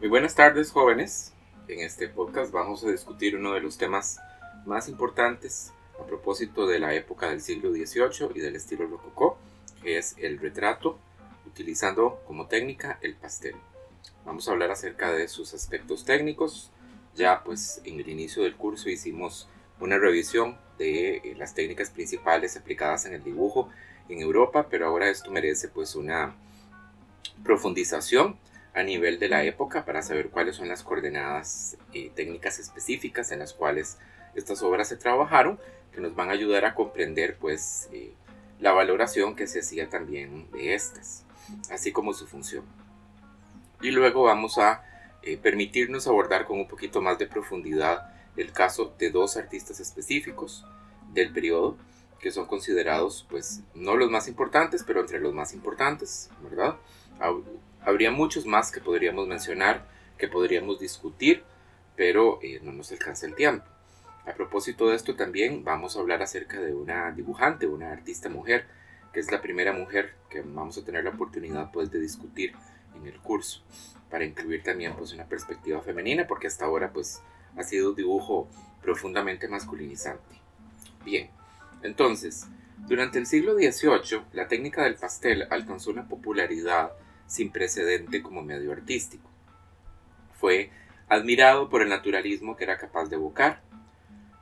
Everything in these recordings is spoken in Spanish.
Muy buenas tardes jóvenes. En este podcast vamos a discutir uno de los temas más importantes a propósito de la época del siglo XVIII y del estilo rococó, que es el retrato, utilizando como técnica el pastel. Vamos a hablar acerca de sus aspectos técnicos. Ya pues en el inicio del curso hicimos una revisión de eh, las técnicas principales aplicadas en el dibujo en Europa, pero ahora esto merece pues una profundización a nivel de la época para saber cuáles son las coordenadas eh, técnicas específicas en las cuales estas obras se trabajaron, que nos van a ayudar a comprender pues eh, la valoración que se hacía también de estas, así como su función. Y luego vamos a permitirnos abordar con un poquito más de profundidad el caso de dos artistas específicos del periodo que son considerados pues no los más importantes pero entre los más importantes verdad habría muchos más que podríamos mencionar que podríamos discutir pero eh, no nos alcanza el tiempo a propósito de esto también vamos a hablar acerca de una dibujante una artista mujer que es la primera mujer que vamos a tener la oportunidad pues de discutir en el curso para incluir también pues una perspectiva femenina porque hasta ahora pues ha sido un dibujo profundamente masculinizante. Bien, entonces, durante el siglo XVIII, la técnica del pastel alcanzó una popularidad sin precedente como medio artístico. Fue admirado por el naturalismo que era capaz de evocar,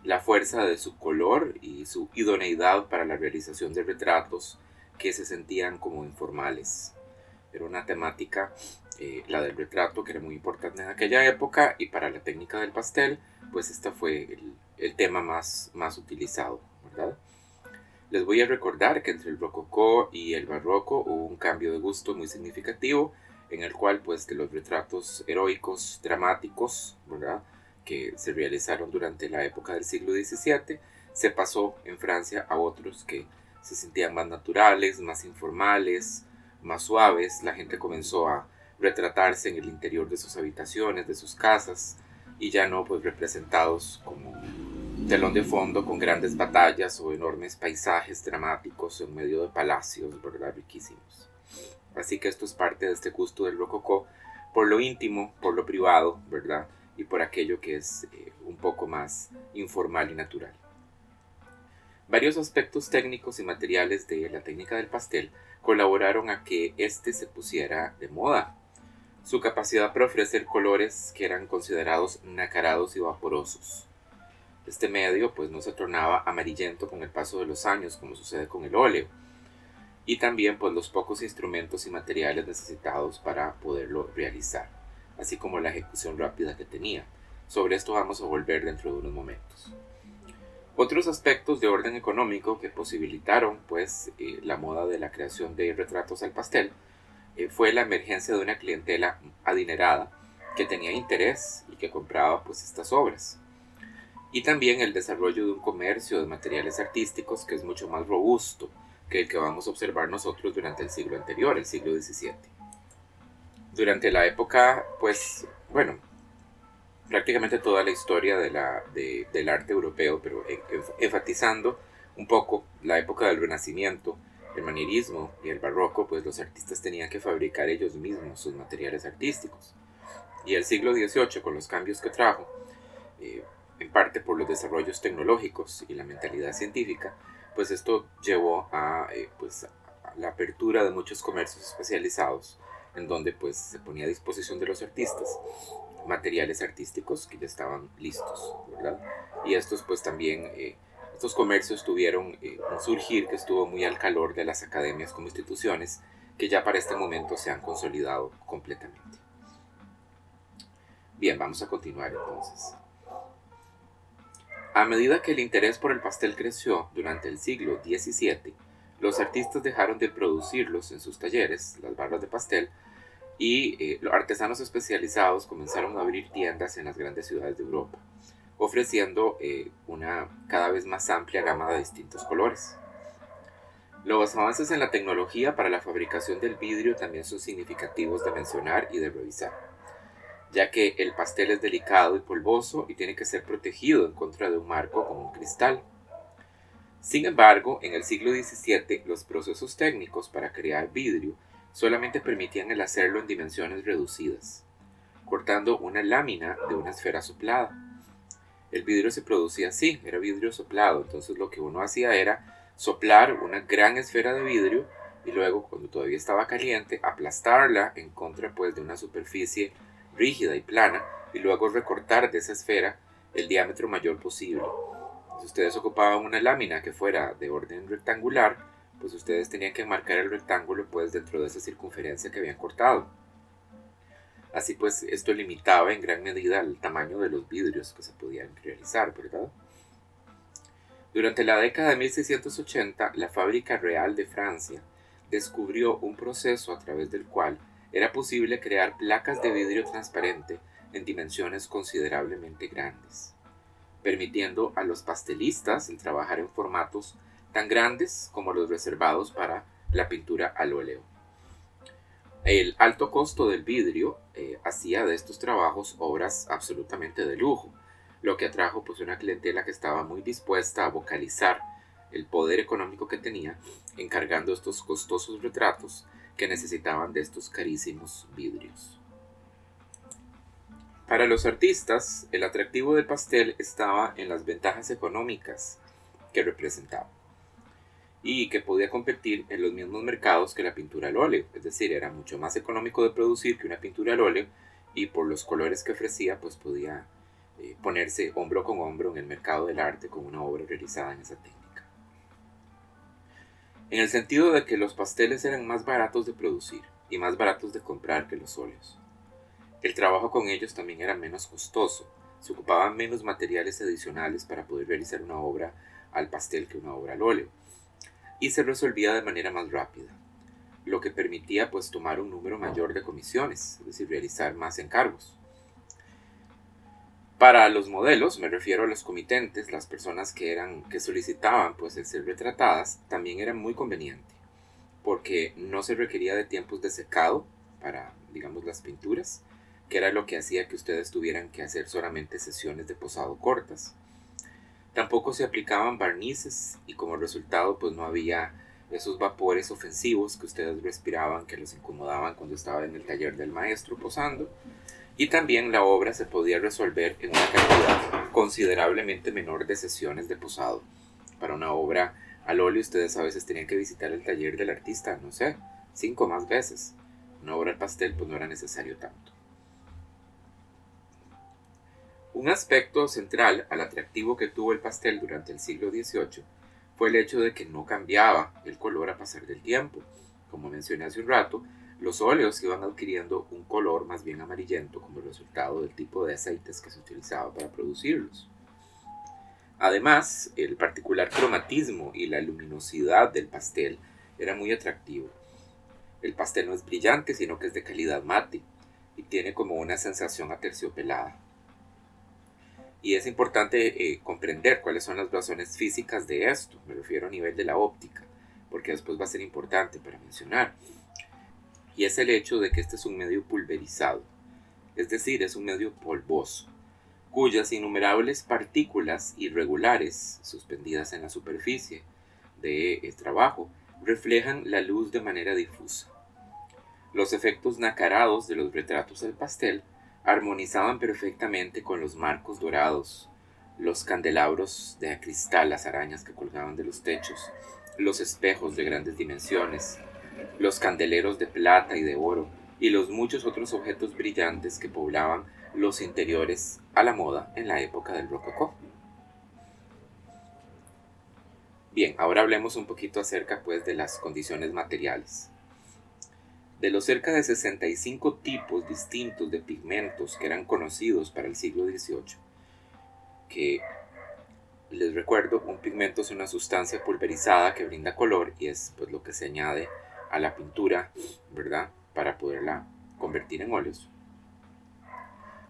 la fuerza de su color y su idoneidad para la realización de retratos que se sentían como informales. Era una temática eh, la del retrato, que era muy importante en aquella época, y para la técnica del pastel, pues este fue el, tema más, más utilizado, ¿verdad? Les voy a recordar que entre el rococó y el barroco hubo un cambio de gusto muy significativo, en el cual pues de los retratos heroicos, dramáticos, ¿verdad? que se realizaron durante la época del siglo XVII, se pasó en Francia a otros que se sentían más naturales, más informales, más suaves. La gente comenzó a retratarse en el interior de sus habitaciones, de sus casas, y ya no pues representados como telón de fondo con grandes batallas o enormes paisajes dramáticos en medio de palacios, ¿verdad? Riquísimos. Así que esto es parte de este gusto del rococó por lo íntimo, por lo privado, ¿verdad? Y por aquello que es eh, un poco más informal y natural. Varios aspectos técnicos y materiales de la técnica del pastel colaboraron a que éste se pusiera de moda su capacidad para ofrecer colores que eran considerados nacarados y vaporosos. Este medio pues no se tornaba amarillento con el paso de los años como sucede con el óleo y también pues los pocos instrumentos y materiales necesitados para poderlo realizar, así como la ejecución rápida que tenía. Sobre esto vamos a volver dentro de unos momentos. Otros aspectos de orden económico que posibilitaron pues eh, la moda de la creación de retratos al pastel eh, fue la emergencia de una clientela adinerada que tenía interés y que compraba pues estas obras. Y también el desarrollo de un comercio de materiales artísticos que es mucho más robusto que el que vamos a observar nosotros durante el siglo anterior, el siglo XVII. Durante la época, pues, bueno, prácticamente toda la historia del arte europeo, pero enfatizando un poco la época del Renacimiento, el manierismo y el barroco, pues los artistas tenían que fabricar ellos mismos sus materiales artísticos. Y el siglo XVIII, con los cambios que trajo, eh, en parte por los desarrollos tecnológicos y la mentalidad científica, pues esto llevó a, eh, pues, a la apertura de muchos comercios especializados, en donde pues se ponía a disposición de los artistas materiales artísticos que ya estaban listos, ¿verdad? Y estos pues también eh, estos comercios tuvieron eh, un surgir que estuvo muy al calor de las academias como instituciones que ya para este momento se han consolidado completamente. Bien, vamos a continuar entonces. A medida que el interés por el pastel creció durante el siglo XVII, los artistas dejaron de producirlos en sus talleres, las barras de pastel, y eh, los artesanos especializados comenzaron a abrir tiendas en las grandes ciudades de Europa ofreciendo eh, una cada vez más amplia gama de distintos colores. Los avances en la tecnología para la fabricación del vidrio también son significativos de mencionar y de revisar, ya que el pastel es delicado y polvoso y tiene que ser protegido en contra de un marco como un cristal. Sin embargo, en el siglo XVII los procesos técnicos para crear vidrio solamente permitían el hacerlo en dimensiones reducidas cortando una lámina de una esfera soplada. El vidrio se producía así, era vidrio soplado, entonces lo que uno hacía era soplar una gran esfera de vidrio y luego cuando todavía estaba caliente aplastarla en contra pues de una superficie rígida y plana y luego recortar de esa esfera el diámetro mayor posible. Si ustedes ocupaban una lámina que fuera de orden rectangular, pues ustedes tenían que marcar el rectángulo pues dentro de esa circunferencia que habían cortado. Así pues, esto limitaba en gran medida el tamaño de los vidrios que se podían realizar, ¿verdad? Durante la década de 1680, la Fábrica Real de Francia descubrió un proceso a través del cual era posible crear placas de vidrio transparente en dimensiones considerablemente grandes, permitiendo a los pastelistas el trabajar en formatos tan grandes como los reservados para la pintura al óleo. El alto costo del vidrio eh, hacía de estos trabajos obras absolutamente de lujo, lo que atrajo pues una clientela que estaba muy dispuesta a vocalizar el poder económico que tenía encargando estos costosos retratos que necesitaban de estos carísimos vidrios. Para los artistas, el atractivo del pastel estaba en las ventajas económicas que representaba y que podía competir en los mismos mercados que la pintura al óleo, es decir, era mucho más económico de producir que una pintura al óleo y por los colores que ofrecía pues podía eh, ponerse hombro con hombro en el mercado del arte con una obra realizada en esa técnica. En el sentido de que los pasteles eran más baratos de producir y más baratos de comprar que los óleos. El trabajo con ellos también era menos costoso, se ocupaban menos materiales adicionales para poder realizar una obra al pastel que una obra al óleo y se resolvía de manera más rápida, lo que permitía pues tomar un número mayor de comisiones, es decir, realizar más encargos. Para los modelos, me refiero a los comitentes, las personas que eran que solicitaban pues el ser retratadas, también era muy conveniente, porque no se requería de tiempos de secado para, digamos, las pinturas, que era lo que hacía que ustedes tuvieran que hacer solamente sesiones de posado cortas. Tampoco se aplicaban barnices y como resultado pues no había esos vapores ofensivos que ustedes respiraban que los incomodaban cuando estaba en el taller del maestro posando. Y también la obra se podía resolver en una cantidad considerablemente menor de sesiones de posado. Para una obra al óleo ustedes a veces tenían que visitar el taller del artista, no sé, cinco más veces. Una obra al pastel pues no era necesario tanto. Un aspecto central al atractivo que tuvo el pastel durante el siglo XVIII fue el hecho de que no cambiaba el color a pasar del tiempo. Como mencioné hace un rato, los óleos iban adquiriendo un color más bien amarillento como resultado del tipo de aceites que se utilizaba para producirlos. Además, el particular cromatismo y la luminosidad del pastel era muy atractivo. El pastel no es brillante, sino que es de calidad mate y tiene como una sensación aterciopelada. Y es importante eh, comprender cuáles son las razones físicas de esto, me refiero a nivel de la óptica, porque después va a ser importante para mencionar. Y es el hecho de que este es un medio pulverizado, es decir, es un medio polvoso, cuyas innumerables partículas irregulares suspendidas en la superficie de trabajo reflejan la luz de manera difusa. Los efectos nacarados de los retratos del pastel armonizaban perfectamente con los marcos dorados, los candelabros de cristal, las arañas que colgaban de los techos, los espejos de grandes dimensiones, los candeleros de plata y de oro y los muchos otros objetos brillantes que poblaban los interiores a la moda en la época del rococó. Bien, ahora hablemos un poquito acerca pues de las condiciones materiales. De los cerca de 65 tipos distintos de pigmentos que eran conocidos para el siglo XVIII, que les recuerdo, un pigmento es una sustancia pulverizada que brinda color y es pues lo que se añade a la pintura, ¿verdad? Para poderla convertir en óleos.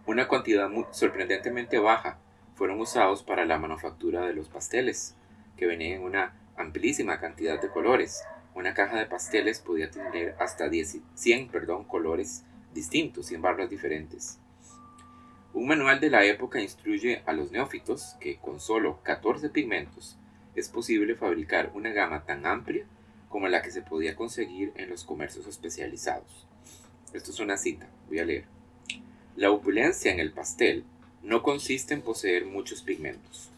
Una cantidad muy, sorprendentemente baja fueron usados para la manufactura de los pasteles, que venían en una amplísima cantidad de colores, una caja de pasteles podía tener hasta 100 perdón, colores distintos, 100 barras diferentes. Un manual de la época instruye a los neófitos que con solo 14 pigmentos es posible fabricar una gama tan amplia como la que se podía conseguir en los comercios especializados. Esto es una cita, voy a leer. La opulencia en el pastel no consiste en poseer muchos pigmentos,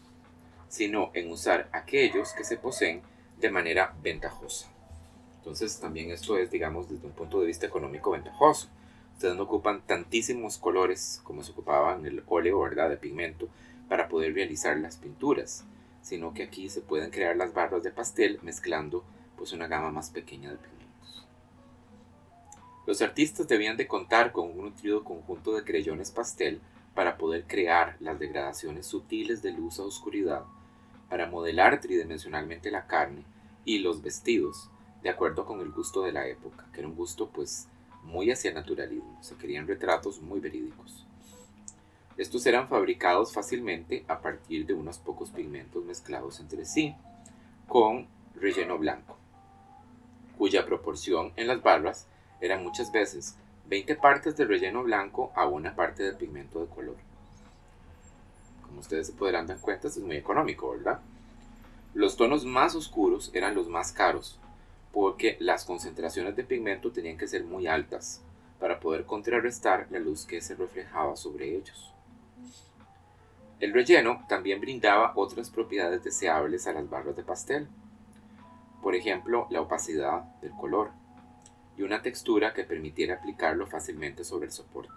sino en usar aquellos que se poseen de manera ventajosa. Entonces también esto es, digamos, desde un punto de vista económico ventajoso. Ustedes no ocupan tantísimos colores como se ocupaban el óleo, ¿verdad?, de pigmento, para poder realizar las pinturas, sino que aquí se pueden crear las barras de pastel mezclando pues una gama más pequeña de pigmentos. Los artistas debían de contar con un nutrido conjunto de creyones pastel para poder crear las degradaciones sutiles de luz a oscuridad, para modelar tridimensionalmente la carne y los vestidos, de acuerdo con el gusto de la época, que era un gusto pues muy hacia naturalismo, se querían retratos muy verídicos. Estos eran fabricados fácilmente a partir de unos pocos pigmentos mezclados entre sí, con relleno blanco, cuya proporción en las barras era muchas veces 20 partes de relleno blanco a una parte de pigmento de color. Como ustedes se podrán dar cuenta, es muy económico, ¿verdad? Los tonos más oscuros eran los más caros, porque las concentraciones de pigmento tenían que ser muy altas para poder contrarrestar la luz que se reflejaba sobre ellos. El relleno también brindaba otras propiedades deseables a las barras de pastel, por ejemplo la opacidad del color y una textura que permitiera aplicarlo fácilmente sobre el soporte,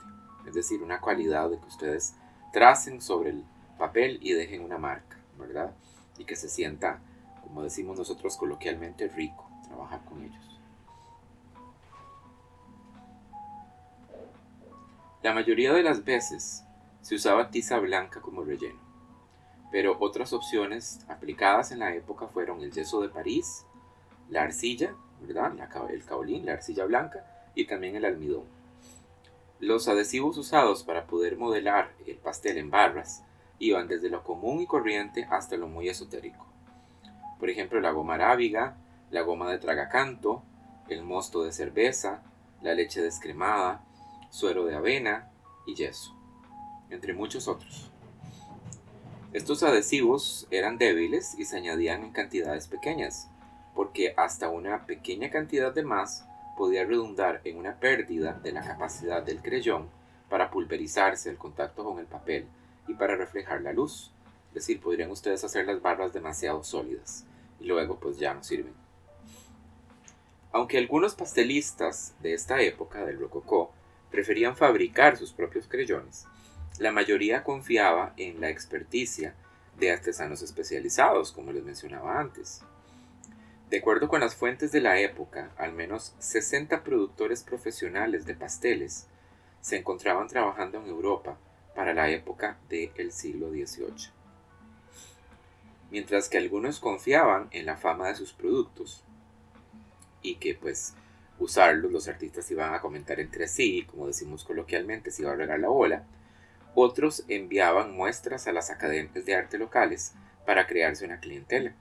es decir, una cualidad de que ustedes tracen sobre el papel y dejen una marca, ¿verdad? Y que se sienta, como decimos nosotros coloquialmente, rico trabajar con ellos. La mayoría de las veces se usaba tiza blanca como relleno, pero otras opciones aplicadas en la época fueron el yeso de París, la arcilla, ¿verdad? el caolín, la arcilla blanca y también el almidón. Los adhesivos usados para poder modelar el pastel en barras iban desde lo común y corriente hasta lo muy esotérico. Por ejemplo, la goma arábiga, la goma de tragacanto, el mosto de cerveza, la leche descremada, suero de avena y yeso, entre muchos otros. Estos adhesivos eran débiles y se añadían en cantidades pequeñas, porque hasta una pequeña cantidad de más podía redundar en una pérdida de la capacidad del creyón para pulverizarse al contacto con el papel y para reflejar la luz. Es decir, podrían ustedes hacer las barras demasiado sólidas y luego pues ya no sirven. Aunque algunos pastelistas de esta época del rococó preferían fabricar sus propios creyones, la mayoría confiaba en la experticia de artesanos especializados, como les mencionaba antes. De acuerdo con las fuentes de la época, al menos 60 productores profesionales de pasteles se encontraban trabajando en Europa para la época del siglo XVIII. Mientras que algunos confiaban en la fama de sus productos, y que pues usarlos los artistas iban a comentar entre sí, como decimos coloquialmente, se iba a regar la bola. Otros enviaban muestras a las academias de arte locales para crearse una clientela.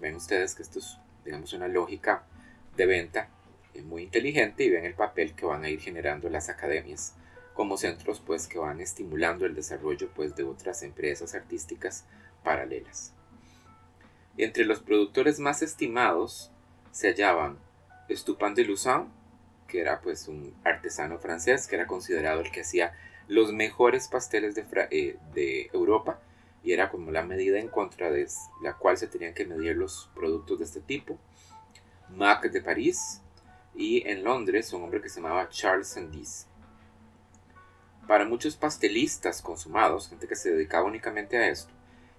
Ven ustedes que esto es, digamos, una lógica de venta muy inteligente y ven el papel que van a ir generando las academias como centros pues que van estimulando el desarrollo pues de otras empresas artísticas paralelas. Entre los productores más estimados se hallaban Estupin de Lussan, que era pues un artesano francés, que era considerado el que hacía los mejores pasteles de, eh, de Europa y era como la medida en contra de la cual se tenían que medir los productos de este tipo. Mac de París y en Londres un hombre que se llamaba Charles Sandys. Para muchos pastelistas consumados, gente que se dedicaba únicamente a esto,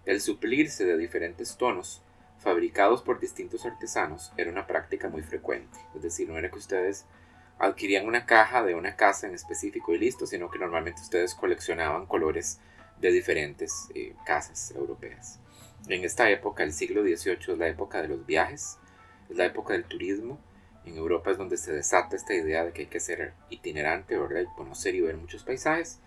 el suplirse de diferentes tonos fabricados por distintos artesanos era una práctica muy frecuente. Es decir, no era que ustedes adquirían una caja de una casa en específico y listo, sino que normalmente ustedes coleccionaban colores de diferentes eh, casas europeas. En esta época, el siglo XVIII, es la época de los viajes, es la época del turismo. En Europa es donde se desata esta idea de que hay que ser itinerante, ¿verdad? Y conocer y ver muchos paisajes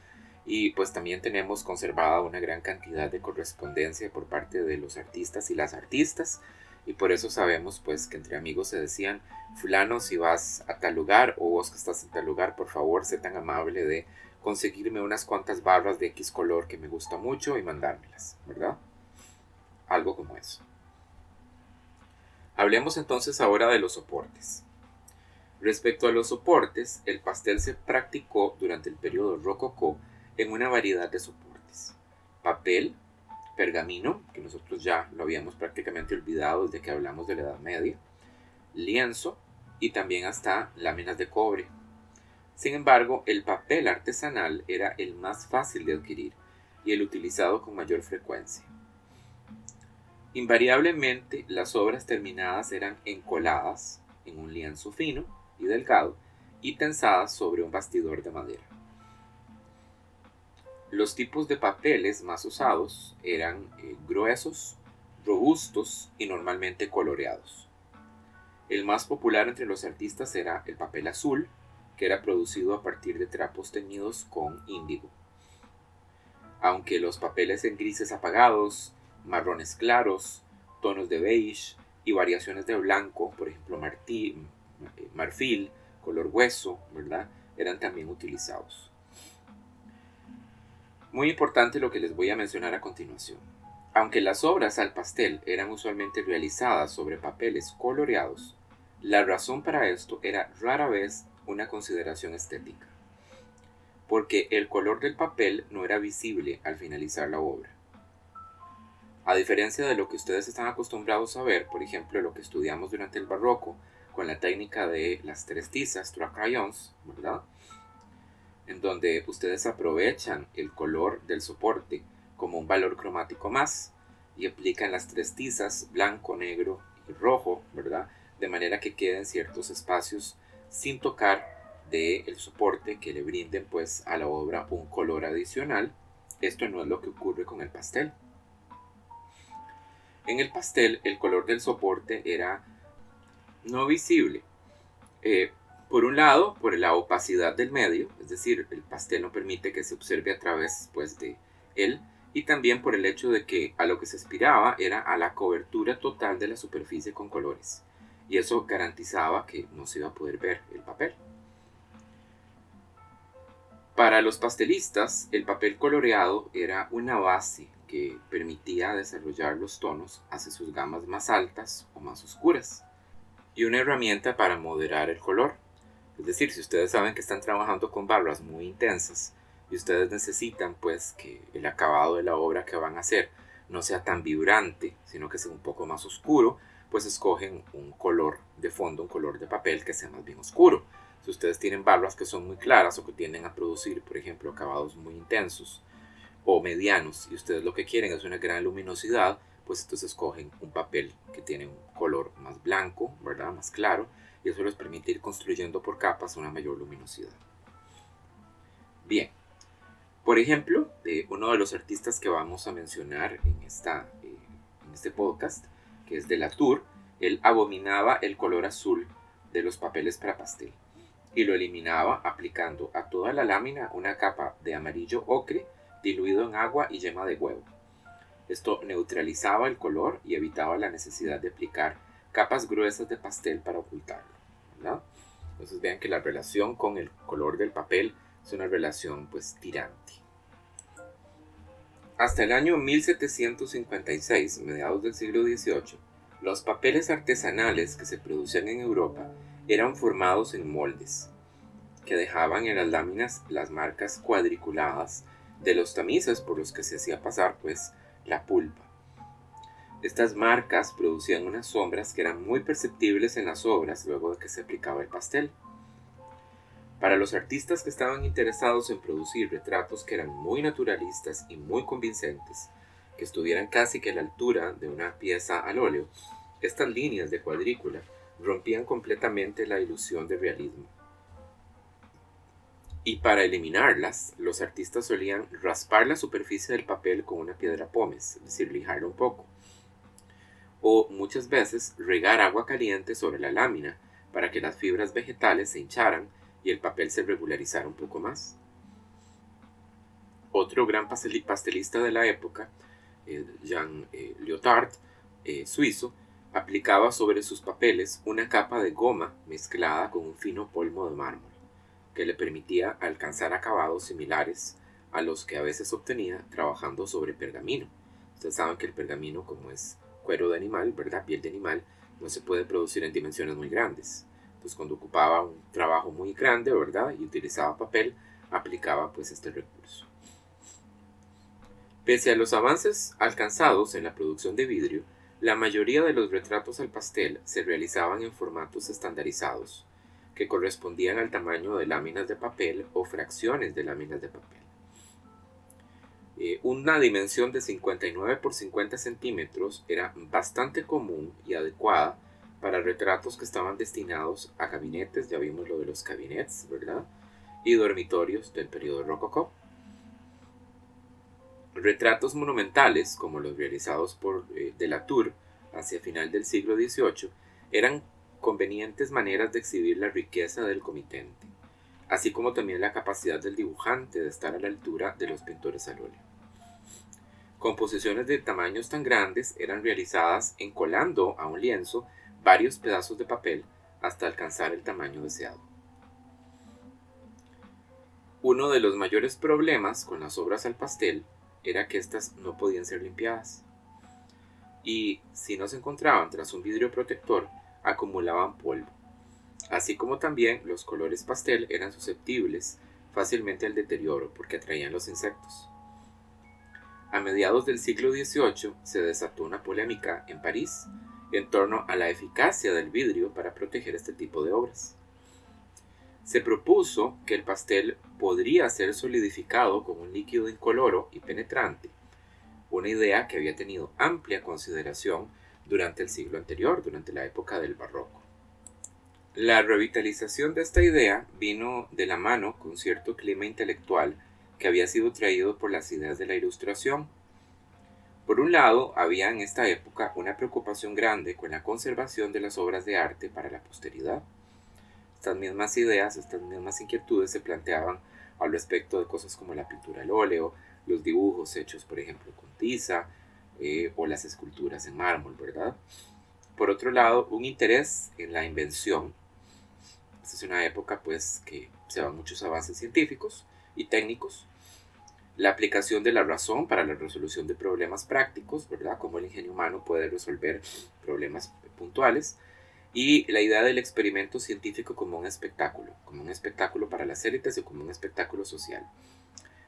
y pues también tenemos conservada una gran cantidad de correspondencia por parte de los artistas y las artistas y por eso sabemos pues que entre amigos se decían fulano si vas a tal lugar o vos que estás en tal lugar por favor sé tan amable de conseguirme unas cuantas barras de X color que me gusta mucho y mandármelas, ¿verdad? Algo como eso. Hablemos entonces ahora de los soportes. Respecto a los soportes, el pastel se practicó durante el periodo rococó en una variedad de soportes. Papel, pergamino, que nosotros ya lo habíamos prácticamente olvidado desde que hablamos de la Edad Media, lienzo y también hasta láminas de cobre. Sin embargo, el papel artesanal era el más fácil de adquirir y el utilizado con mayor frecuencia. Invariablemente, las obras terminadas eran encoladas en un lienzo fino y delgado y tensadas sobre un bastidor de madera. Los tipos de papeles más usados eran eh, gruesos, robustos y normalmente coloreados. El más popular entre los artistas era el papel azul, que era producido a partir de trapos teñidos con índigo. Aunque los papeles en grises apagados, marrones claros, tonos de beige y variaciones de blanco, por ejemplo marfil, color hueso, ¿verdad? Eran también utilizados. Muy importante lo que les voy a mencionar a continuación. Aunque las obras al pastel eran usualmente realizadas sobre papeles coloreados, la razón para esto era rara vez una consideración estética, porque el color del papel no era visible al finalizar la obra. A diferencia de lo que ustedes están acostumbrados a ver, por ejemplo, lo que estudiamos durante el barroco con la técnica de las tres tizas, crayons, ¿verdad? en donde ustedes aprovechan el color del soporte como un valor cromático más y aplican las tres tizas, blanco, negro y rojo, ¿verdad? De manera que queden ciertos espacios sin tocar del el soporte que le brinden pues a la obra un color adicional. Esto no es lo que ocurre con el pastel. En el pastel el color del soporte era no visible, eh, por un lado, por la opacidad del medio, es decir, el pastel no permite que se observe a través pues, de él, y también por el hecho de que a lo que se aspiraba era a la cobertura total de la superficie con colores, y eso garantizaba que no se iba a poder ver el papel. Para los pastelistas, el papel coloreado era una base que permitía desarrollar los tonos hacia sus gamas más altas o más oscuras, y una herramienta para moderar el color. Es decir, si ustedes saben que están trabajando con barras muy intensas y ustedes necesitan pues que el acabado de la obra que van a hacer no sea tan vibrante, sino que sea un poco más oscuro, pues escogen un color de fondo, un color de papel que sea más bien oscuro. Si ustedes tienen barras que son muy claras o que tienden a producir, por ejemplo, acabados muy intensos o medianos y ustedes lo que quieren es una gran luminosidad, pues entonces escogen un papel que tiene un color más blanco, ¿verdad? Más claro y eso les permite ir construyendo por capas una mayor luminosidad. Bien, por ejemplo, uno de los artistas que vamos a mencionar en, esta, eh, en este podcast, que es de Latour, él abominaba el color azul de los papeles para pastel y lo eliminaba aplicando a toda la lámina una capa de amarillo ocre diluido en agua y yema de huevo. Esto neutralizaba el color y evitaba la necesidad de aplicar capas gruesas de pastel para ocultarlo. Entonces vean que la relación con el color del papel es una relación pues tirante. Hasta el año 1756, mediados del siglo XVIII, los papeles artesanales que se producían en Europa eran formados en moldes, que dejaban en las láminas las marcas cuadriculadas de los tamices por los que se hacía pasar pues la pulpa. Estas marcas producían unas sombras que eran muy perceptibles en las obras luego de que se aplicaba el pastel. Para los artistas que estaban interesados en producir retratos que eran muy naturalistas y muy convincentes, que estuvieran casi que a la altura de una pieza al óleo, estas líneas de cuadrícula rompían completamente la ilusión de realismo. Y para eliminarlas, los artistas solían raspar la superficie del papel con una piedra pómez, es decir, lijarlo un poco o muchas veces regar agua caliente sobre la lámina para que las fibras vegetales se hincharan y el papel se regularizara un poco más. Otro gran pastelista de la época, Jean Lyotard, eh, suizo, aplicaba sobre sus papeles una capa de goma mezclada con un fino polvo de mármol, que le permitía alcanzar acabados similares a los que a veces obtenía trabajando sobre pergamino. Ustedes saben que el pergamino, como es cuero de animal, ¿verdad? Piel de animal, no se puede producir en dimensiones muy grandes. Entonces cuando ocupaba un trabajo muy grande, ¿verdad? Y utilizaba papel, aplicaba pues este recurso. Pese a los avances alcanzados en la producción de vidrio, la mayoría de los retratos al pastel se realizaban en formatos estandarizados, que correspondían al tamaño de láminas de papel o fracciones de láminas de papel. Eh, una dimensión de 59 por 50 centímetros era bastante común y adecuada para retratos que estaban destinados a gabinetes, ya vimos lo de los gabinets, ¿verdad? Y dormitorios del periodo rococó. Retratos monumentales, como los realizados por eh, de la Tour hacia final del siglo XVIII, eran convenientes maneras de exhibir la riqueza del comitente, así como también la capacidad del dibujante de estar a la altura de los pintores al óleo. Composiciones de tamaños tan grandes eran realizadas encolando a un lienzo varios pedazos de papel hasta alcanzar el tamaño deseado. Uno de los mayores problemas con las obras al pastel era que éstas no podían ser limpiadas. Y si no se encontraban tras un vidrio protector, acumulaban polvo. Así como también los colores pastel eran susceptibles fácilmente al deterioro porque atraían los insectos. A mediados del siglo XVIII se desató una polémica en París en torno a la eficacia del vidrio para proteger este tipo de obras. Se propuso que el pastel podría ser solidificado con un líquido incoloro y penetrante, una idea que había tenido amplia consideración durante el siglo anterior, durante la época del barroco. La revitalización de esta idea vino de la mano con cierto clima intelectual que había sido traído por las ideas de la Ilustración. Por un lado, había en esta época una preocupación grande con la conservación de las obras de arte para la posteridad. Estas mismas ideas, estas mismas inquietudes se planteaban al respecto de cosas como la pintura al óleo, los dibujos hechos, por ejemplo, con tiza, eh, o las esculturas en mármol, ¿verdad? Por otro lado, un interés en la invención. Esta es una época, pues, que se van muchos avances científicos y técnicos la aplicación de la razón para la resolución de problemas prácticos, ¿verdad? Cómo el ingenio humano puede resolver problemas puntuales. Y la idea del experimento científico como un espectáculo, como un espectáculo para las élites y como un espectáculo social.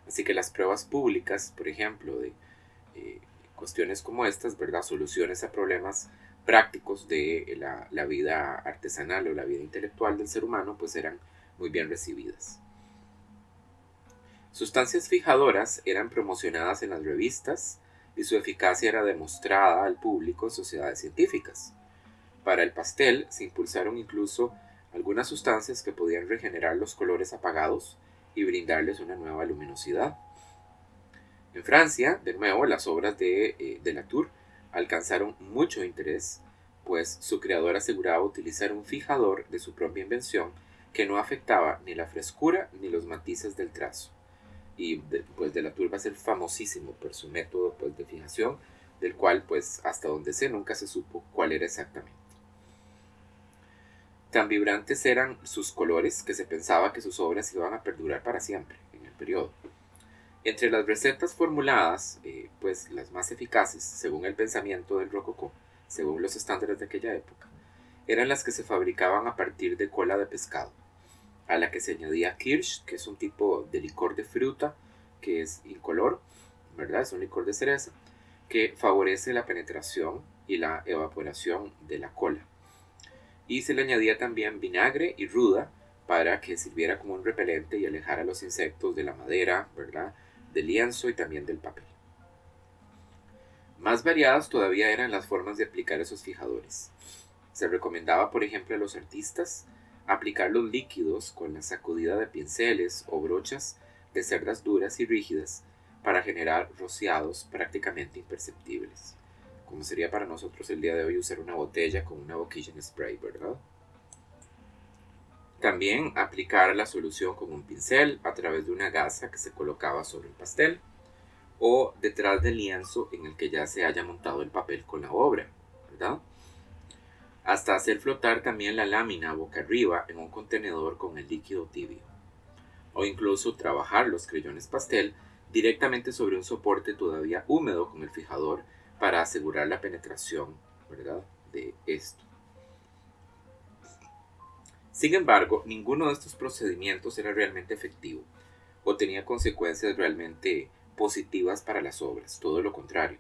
Así que las pruebas públicas, por ejemplo, de eh, cuestiones como estas, ¿verdad? Soluciones a problemas prácticos de la vida artesanal o la vida intelectual del ser humano, pues eran muy bien recibidas. Sustancias fijadoras eran promocionadas en las revistas y su eficacia era demostrada al público en sociedades científicas. Para el pastel se impulsaron incluso algunas sustancias que podían regenerar los colores apagados y brindarles una nueva luminosidad. En Francia, de nuevo, las obras de, eh, de Latour alcanzaron mucho interés, pues su creador aseguraba utilizar un fijador de su propia invención que no afectaba ni la frescura ni los matices del trazo y pues de la Tour va a ser famosísimo por su método pues, de fijación, del cual pues hasta donde sé nunca se supo cuál era exactamente. Tan vibrantes eran sus colores que se pensaba que sus obras iban a perdurar para siempre en el periodo. Entre las recetas formuladas, eh, pues las más eficaces, según el pensamiento del rococó, según los estándares de aquella época, eran las que se fabricaban a partir de cola de pescado a la que se añadía kirsch, que es un tipo de licor de fruta que es incoloro, ¿verdad? Es un licor de cereza que favorece la penetración y la evaporación de la cola. Y se le añadía también vinagre y ruda para que sirviera como un repelente y alejara los insectos de la madera, ¿verdad? Del lienzo y también del papel. Más variadas todavía eran las formas de aplicar esos fijadores. Se recomendaba, por ejemplo, a los artistas Aplicar los líquidos con la sacudida de pinceles o brochas de cerdas duras y rígidas para generar rociados prácticamente imperceptibles, como sería para nosotros el día de hoy usar una botella con una boquilla en spray, ¿verdad? También aplicar la solución con un pincel a través de una gasa que se colocaba sobre el pastel o detrás del lienzo en el que ya se haya montado el papel con la obra, ¿verdad? Hasta hacer flotar también la lámina boca arriba en un contenedor con el líquido tibio, o incluso trabajar los creyones pastel directamente sobre un soporte todavía húmedo con el fijador para asegurar la penetración ¿verdad? de esto. Sin embargo, ninguno de estos procedimientos era realmente efectivo o tenía consecuencias realmente positivas para las obras, todo lo contrario.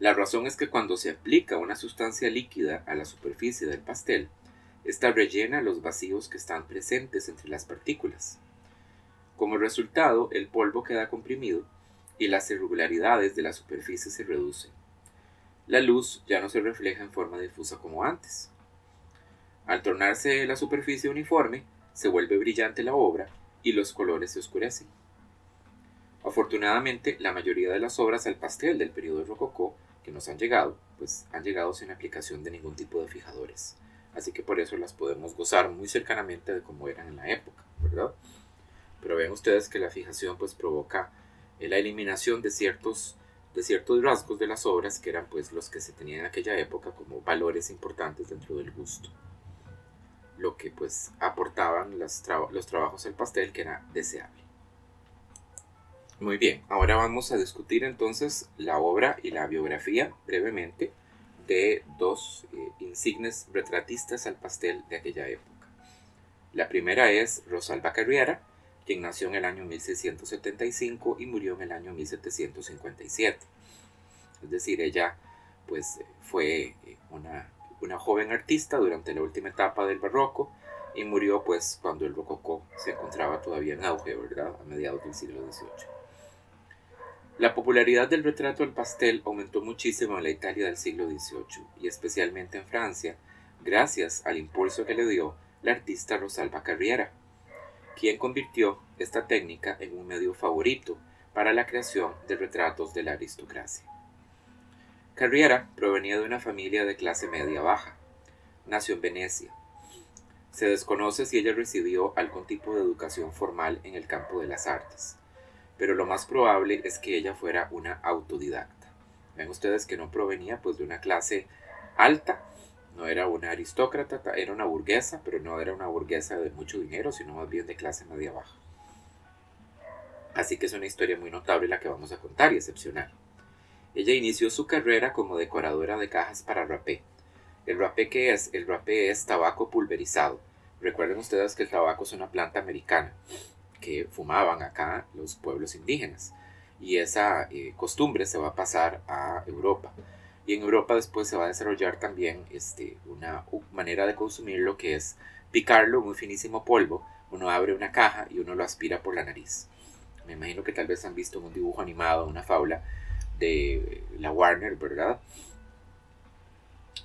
La razón es que cuando se aplica una sustancia líquida a la superficie del pastel, esta rellena los vacíos que están presentes entre las partículas. Como resultado, el polvo queda comprimido y las irregularidades de la superficie se reducen. La luz ya no se refleja en forma difusa como antes. Al tornarse la superficie uniforme, se vuelve brillante la obra y los colores se oscurecen. Afortunadamente, la mayoría de las obras al pastel del periodo rococó que nos han llegado, pues han llegado sin aplicación de ningún tipo de fijadores. Así que por eso las podemos gozar muy cercanamente de cómo eran en la época, ¿verdad? Pero ven ustedes que la fijación pues provoca la eliminación de ciertos, de ciertos rasgos de las obras que eran pues los que se tenían en aquella época como valores importantes dentro del gusto. Lo que pues aportaban los trabajos al pastel que era deseable. Muy bien, ahora vamos a discutir entonces la obra y la biografía brevemente de dos eh, insignes retratistas al pastel de aquella época. La primera es Rosalba Carriera, quien nació en el año 1675 y murió en el año 1757. Es decir, ella pues fue eh, una, una joven artista durante la última etapa del barroco y murió pues cuando el rococó se encontraba todavía en auge, ¿verdad? A mediados del siglo XVIII. La popularidad del retrato al pastel aumentó muchísimo en la Italia del siglo XVIII y especialmente en Francia, gracias al impulso que le dio la artista Rosalba Carriera, quien convirtió esta técnica en un medio favorito para la creación de retratos de la aristocracia. Carriera provenía de una familia de clase media baja. Nació en Venecia. Se desconoce si ella recibió algún tipo de educación formal en el campo de las artes pero lo más probable es que ella fuera una autodidacta. Ven ustedes que no provenía pues de una clase alta, no era una aristócrata, era una burguesa, pero no era una burguesa de mucho dinero, sino más bien de clase media baja. Así que es una historia muy notable la que vamos a contar y excepcional. Ella inició su carrera como decoradora de cajas para rapé. ¿El rapé qué es? El rapé es tabaco pulverizado. Recuerden ustedes que el tabaco es una planta americana que fumaban acá los pueblos indígenas. Y esa eh, costumbre se va a pasar a Europa. Y en Europa después se va a desarrollar también este, una manera de consumir lo que es picarlo, muy finísimo polvo. Uno abre una caja y uno lo aspira por la nariz. Me imagino que tal vez han visto un dibujo animado, una fábula de la Warner, ¿verdad?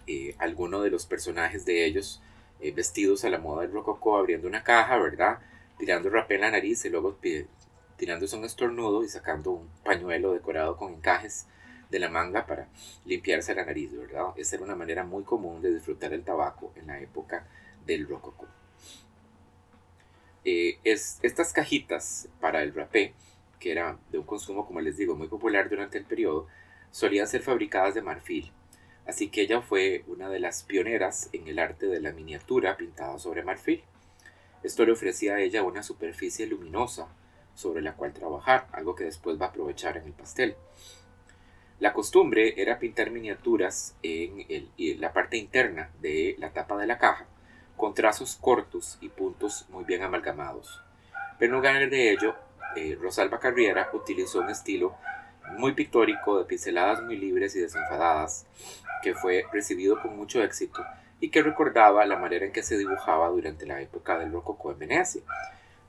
Eh, alguno de los personajes de ellos eh, vestidos a la moda del rococó abriendo una caja, ¿verdad? Tirando rapé en la nariz y luego tirándose un estornudo y sacando un pañuelo decorado con encajes de la manga para limpiarse la nariz, ¿verdad? Esa era una manera muy común de disfrutar el tabaco en la época del rococó. Eh, es, estas cajitas para el rapé, que era de un consumo, como les digo, muy popular durante el periodo, solían ser fabricadas de marfil. Así que ella fue una de las pioneras en el arte de la miniatura pintada sobre marfil. Esto le ofrecía a ella una superficie luminosa sobre la cual trabajar, algo que después va a aprovechar en el pastel. La costumbre era pintar miniaturas en, la parte interna de la tapa de la caja, con trazos cortos y puntos muy bien amalgamados. Pero en lugar de ello, eh, Rosalba Carriera utilizó un estilo muy pictórico de pinceladas muy libres y desenfadadas, que fue recibido con mucho éxito y que recordaba la manera en que se dibujaba durante la época del rococó en Venecia.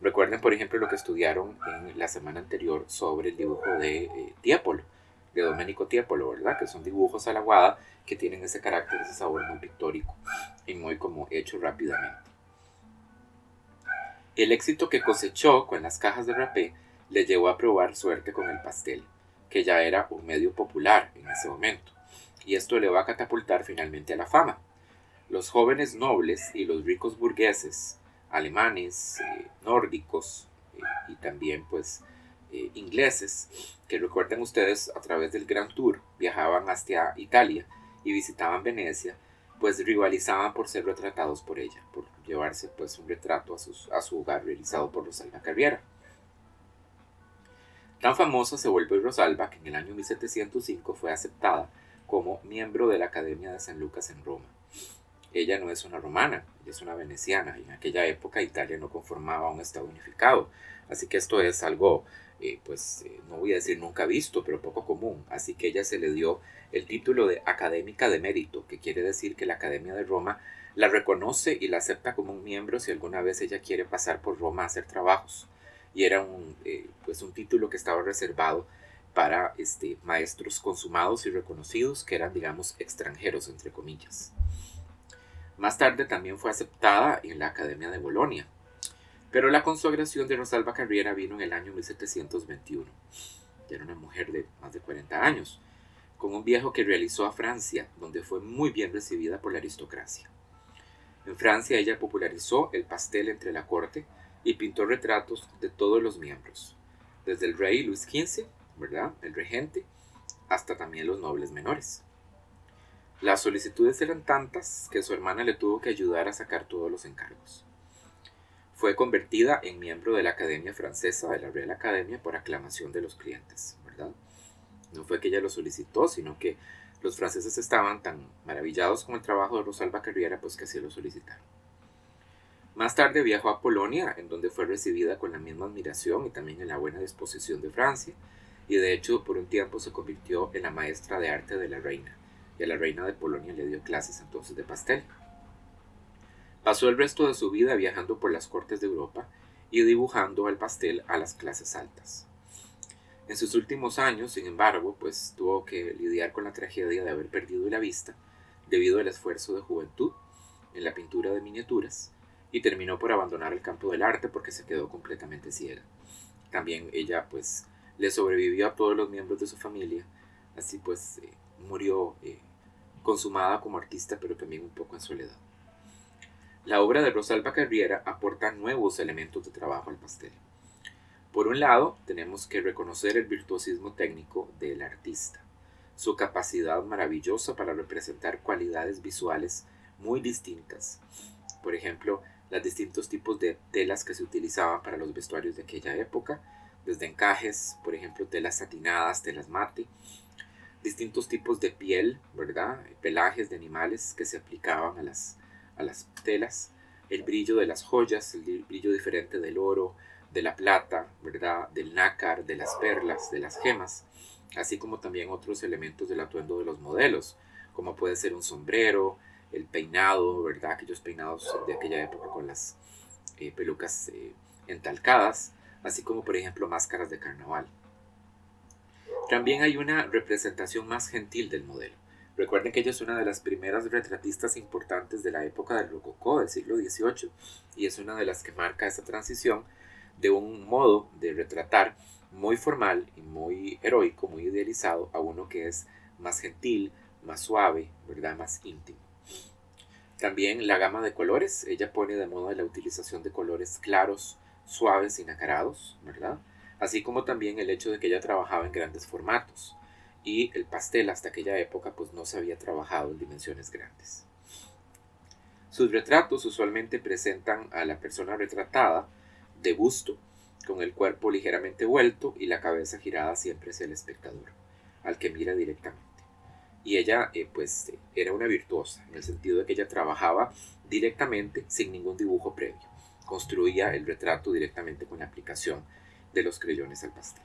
Recuerden, por ejemplo, lo que estudiaron en la semana anterior sobre el dibujo de eh, Tiepolo, de Domenico Tiepolo, ¿verdad? Que son dibujos a la guada que tienen ese carácter, ese sabor muy pictórico y muy como hecho rápidamente. El éxito que cosechó con las cajas de rapé le llevó a probar suerte con el pastel, que ya era un medio popular en ese momento, y esto le va a catapultar finalmente a la fama. Los jóvenes nobles y los ricos burgueses, alemanes, eh, nórdicos eh, y también pues eh, ingleses, que recuerden ustedes a través del Gran Tour viajaban hacia Italia y visitaban Venecia, pues rivalizaban por ser retratados por ella, por llevarse pues un retrato a, a su hogar realizado por Rosalba Carriera. Tan famosa se vuelve Rosalba que en el año 1705 fue aceptada como miembro de la Academia de San Lucas en Roma. Ella no es una romana, es una veneciana, y en aquella época Italia no conformaba un estado unificado. Así que esto es algo, eh, pues, eh, no voy a decir nunca visto, pero poco común. Así que ella se le dio el título de académica de mérito, que quiere decir que la Academia de Roma la reconoce y la acepta como un miembro si alguna vez ella quiere pasar por Roma a hacer trabajos. Y era un, eh, pues un título que estaba reservado para este, maestros consumados y reconocidos que eran, digamos, extranjeros, entre comillas. Más tarde también fue aceptada en la Academia de Bolonia, pero la consagración de Rosalba Carriera vino en el año 1721. Ya era una mujer de más de 40 años, con un viaje que realizó a Francia, donde fue muy bien recibida por la aristocracia. En Francia ella popularizó el pastel entre la corte y pintó retratos de todos los miembros, desde el rey Luis XV, ¿verdad? El regente, hasta también los nobles menores. Las solicitudes eran tantas que su hermana le tuvo que ayudar a sacar todos los encargos. Fue convertida en miembro de la Academia Francesa de la Real Academia por aclamación de los clientes, ¿verdad? No fue que ella lo solicitó, sino que los franceses estaban tan maravillados con el trabajo de Rosalba Carriera, pues que así lo solicitaron. Más tarde viajó a Polonia, en donde fue recibida con la misma admiración y también en la buena disposición de Francia, y de hecho por un tiempo se convirtió en la maestra de arte de la reina y a la reina de Polonia le dio clases entonces de pastel. Pasó el resto de su vida viajando por las cortes de Europa y dibujando el pastel a las clases altas. En sus últimos años, sin embargo, pues tuvo que lidiar con la tragedia de haber perdido la vista debido al esfuerzo de juventud en la pintura de miniaturas y terminó por abandonar el campo del arte porque se quedó completamente ciega. También ella pues le sobrevivió a todos los miembros de su familia, así pues eh, murió eh, consumada como artista, pero también un poco en soledad. La obra de Rosalba Carriera aporta nuevos elementos de trabajo al pastel. Por un lado, tenemos que reconocer el virtuosismo técnico del artista, su capacidad maravillosa para representar cualidades visuales muy distintas. Por ejemplo, los distintos tipos de telas que se utilizaban para los vestuarios de aquella época, desde encajes, por ejemplo, telas satinadas, telas mate, distintos tipos de piel, ¿verdad? Pelajes de animales que se aplicaban a las, a las telas, el brillo de las joyas, el brillo diferente del oro, de la plata, ¿verdad? Del nácar, de las perlas, de las gemas, así como también otros elementos del atuendo de los modelos, como puede ser un sombrero, el peinado, ¿verdad? Aquellos peinados de aquella época con las eh, pelucas eh, entalcadas, así como por ejemplo máscaras de carnaval. También hay una representación más gentil del modelo. Recuerden que ella es una de las primeras retratistas importantes de la época del Rococó del siglo XVIII y es una de las que marca esa transición de un modo de retratar muy formal y muy heroico, muy idealizado, a uno que es más gentil, más suave, ¿verdad? más íntimo. También la gama de colores, ella pone de moda la utilización de colores claros, suaves y nacarados, ¿verdad? Así como también el hecho de que ella trabajaba en grandes formatos y el pastel hasta aquella época pues no se había trabajado en dimensiones grandes. Sus retratos usualmente presentan a la persona retratada de busto, con el cuerpo ligeramente vuelto y la cabeza girada siempre hacia el espectador, al que mira directamente. Y ella eh, pues era una virtuosa, en el sentido de que ella trabajaba directamente sin ningún dibujo previo. Construía el retrato directamente con la aplicación de los creyones al pastel.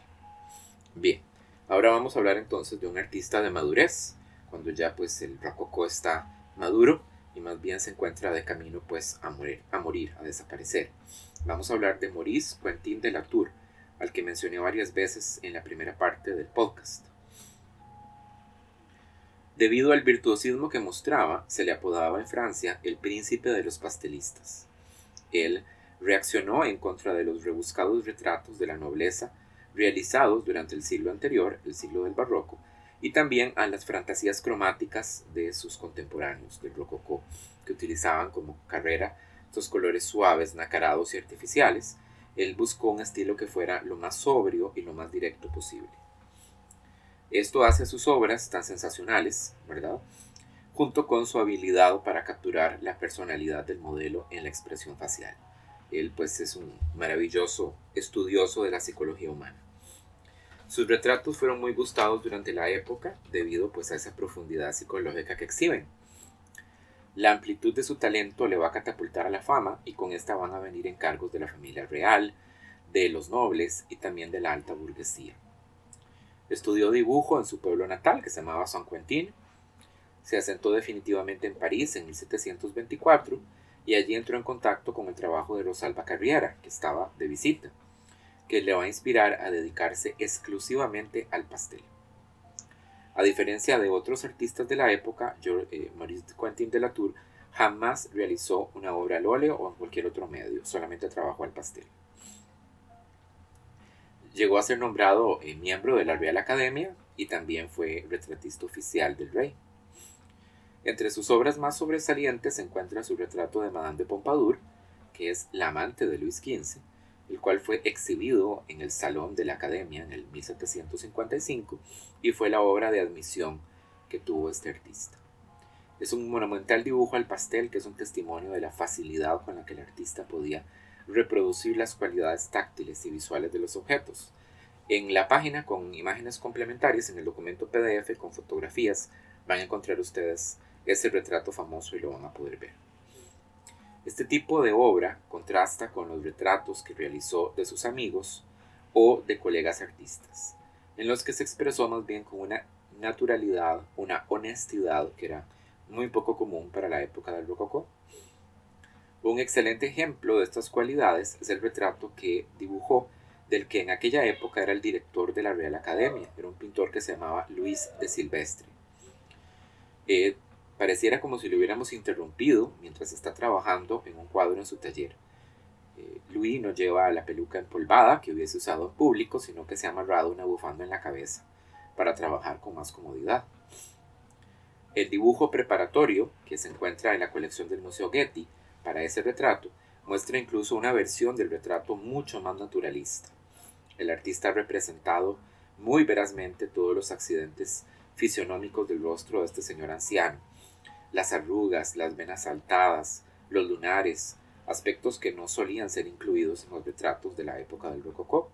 Bien, ahora vamos a hablar entonces de un artista de madurez, cuando ya pues el rococó está maduro y más bien se encuentra de camino pues a morir, a desaparecer. Vamos a hablar de Maurice Quentin de Latour, al que mencioné varias veces en la primera parte del podcast. Debido al virtuosismo que mostraba, se le apodaba en Francia el príncipe de los pastelistas. Él reaccionó en contra de los rebuscados retratos de la nobleza realizados durante el siglo anterior, el siglo del barroco, y también a las fantasías cromáticas de sus contemporáneos del rococó, que utilizaban como carrera estos colores suaves, nacarados y artificiales. Él buscó un estilo que fuera lo más sobrio y lo más directo posible. Esto hace sus obras tan sensacionales, ¿verdad? Junto con su habilidad para capturar la personalidad del modelo en la expresión facial. Él pues es un maravilloso estudioso de la psicología humana. Sus retratos fueron muy gustados durante la época debido pues a esa profundidad psicológica que exhiben. La amplitud de su talento le va a catapultar a la fama y con esta van a venir encargos de la familia real, de los nobles y también de la alta burguesía. Estudió dibujo en su pueblo natal, que se llamaba San Quentin. Se asentó definitivamente en París en 1724 y allí entró en contacto con el trabajo de Rosalba Carriera, que estaba de visita, que le va a inspirar a dedicarse exclusivamente al pastel. A diferencia de otros artistas de la época, eh, Maurice Quentin de la Tour jamás realizó una obra al óleo o en cualquier otro medio, solamente trabajó al pastel. Llegó a ser nombrado eh, miembro de la Real Academia y también fue retratista oficial del rey. Entre sus obras más sobresalientes se encuentra su retrato de Madame de Pompadour, que es la amante de Luis XV, el cual fue exhibido en el Salón de la Academia en el 1755 y fue la obra de admisión que tuvo este artista. Es un monumental dibujo al pastel que es un testimonio de la facilidad con la que el artista podía reproducir las cualidades táctiles y visuales de los objetos. En la página con imágenes complementarias, en el documento PDF con fotografías, van a encontrar ustedes ese retrato famoso y lo van a poder ver. Este tipo de obra contrasta con los retratos que realizó de sus amigos o de colegas artistas, en los que se expresó más bien con una naturalidad, una honestidad que era muy poco común para la época del rococó. Un excelente ejemplo de estas cualidades es el retrato que dibujó del que en aquella época era el director de la Real Academia, era un pintor que se llamaba Luis de Silvestre. Eh, pareciera como si lo hubiéramos interrumpido mientras está trabajando en un cuadro en su taller. Eh, Luis no lleva la peluca empolvada que hubiese usado en público, sino que se ha amarrado una bufanda en la cabeza para trabajar con más comodidad. El dibujo preparatorio que se encuentra en la colección del Museo Getty para ese retrato muestra incluso una versión del retrato mucho más naturalista. El artista ha representado muy verazmente todos los accidentes fisionómicos del rostro de este señor anciano, las arrugas, las venas saltadas, los lunares, aspectos que no solían ser incluidos en los retratos de la época del Rococó.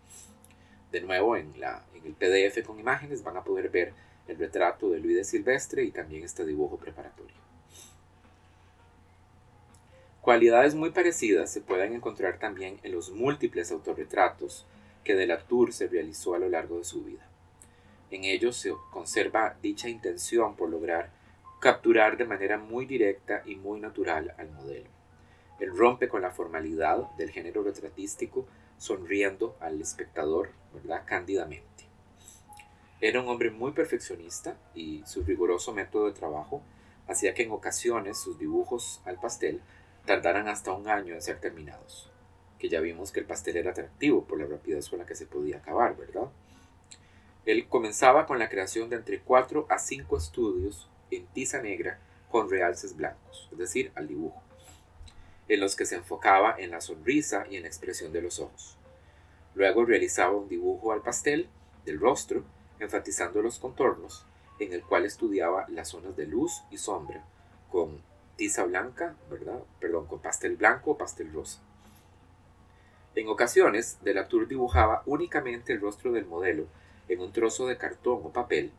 De nuevo, en, la, en el PDF con imágenes van a poder ver el retrato de Luis de Silvestre y también este dibujo preparatorio. Cualidades muy parecidas se pueden encontrar también en los múltiples autorretratos que de la Tour se realizó a lo largo de su vida. En ellos se conserva dicha intención por lograr capturar de manera muy directa y muy natural al modelo. Él rompe con la formalidad del género retratístico, sonriendo al espectador, ¿verdad?, cándidamente. Era un hombre muy perfeccionista y su riguroso método de trabajo hacía que en ocasiones sus dibujos al pastel tardaran hasta un año en ser terminados, que ya vimos que el pastel era atractivo por la rapidez con la que se podía acabar, ¿verdad? Él comenzaba con la creación de entre 4 a 5 estudios en tiza negra con realces blancos, es decir, al dibujo, en los que se enfocaba en la sonrisa y en la expresión de los ojos. Luego realizaba un dibujo al pastel del rostro, enfatizando los contornos, en el cual estudiaba las zonas de luz y sombra con tiza blanca, ¿verdad? Perdón, con pastel blanco o pastel rosa. En ocasiones, Delatour dibujaba únicamente el rostro del modelo en un trozo de cartón o papel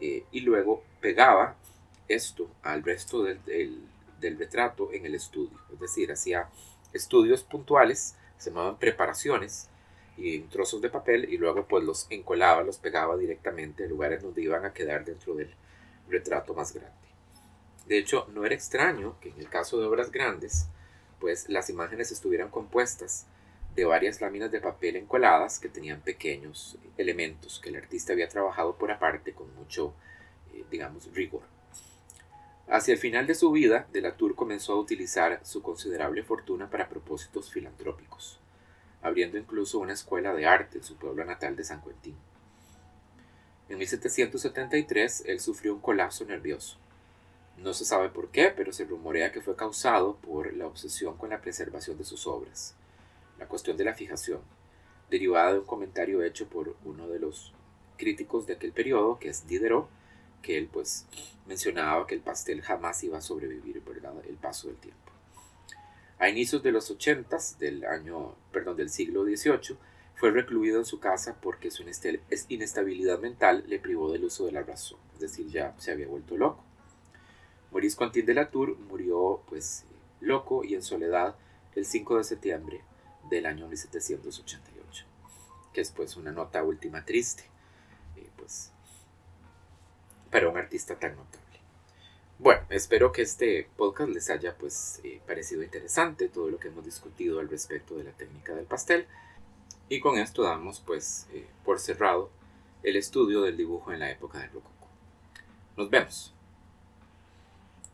eh, y luego pegaba esto al resto del, del, retrato en el estudio. Es decir, hacía estudios puntuales, se llamaban preparaciones, y trozos de papel y luego pues los encolaba, los pegaba directamente en lugares donde iban a quedar dentro del retrato más grande. De hecho, no era extraño que en el caso de obras grandes, pues las imágenes estuvieran compuestas de varias láminas de papel encoladas que tenían pequeños elementos que el artista había trabajado por aparte con mucho, eh, digamos, rigor. Hacia el final de su vida, de la Tour comenzó a utilizar su considerable fortuna para propósitos filantrópicos, abriendo incluso una escuela de arte en su pueblo natal de San Quentin. En 1773 él sufrió un colapso nervioso. No se sabe por qué, pero se rumorea que fue causado por la obsesión con la preservación de sus obras la cuestión de la fijación, derivada de un comentario hecho por uno de los críticos de aquel periodo, que es Diderot, que él pues mencionaba que el pastel jamás iba a sobrevivir el paso del tiempo. A inicios de los 80 del año, perdón, del siglo XVIII, fue recluido en su casa porque su inestabilidad mental le privó del uso de la razón, es decir, ya se había vuelto loco. Maurice Contín de la Tour murió pues loco y en soledad el 5 de septiembre del año 1788, que es pues una nota última triste, pues, para un artista tan notable. Bueno, espero que este podcast les haya pues eh, parecido interesante todo lo que hemos discutido al respecto de la técnica del pastel y con esto damos pues eh, por cerrado el estudio del dibujo en la época del Rococó. Nos vemos.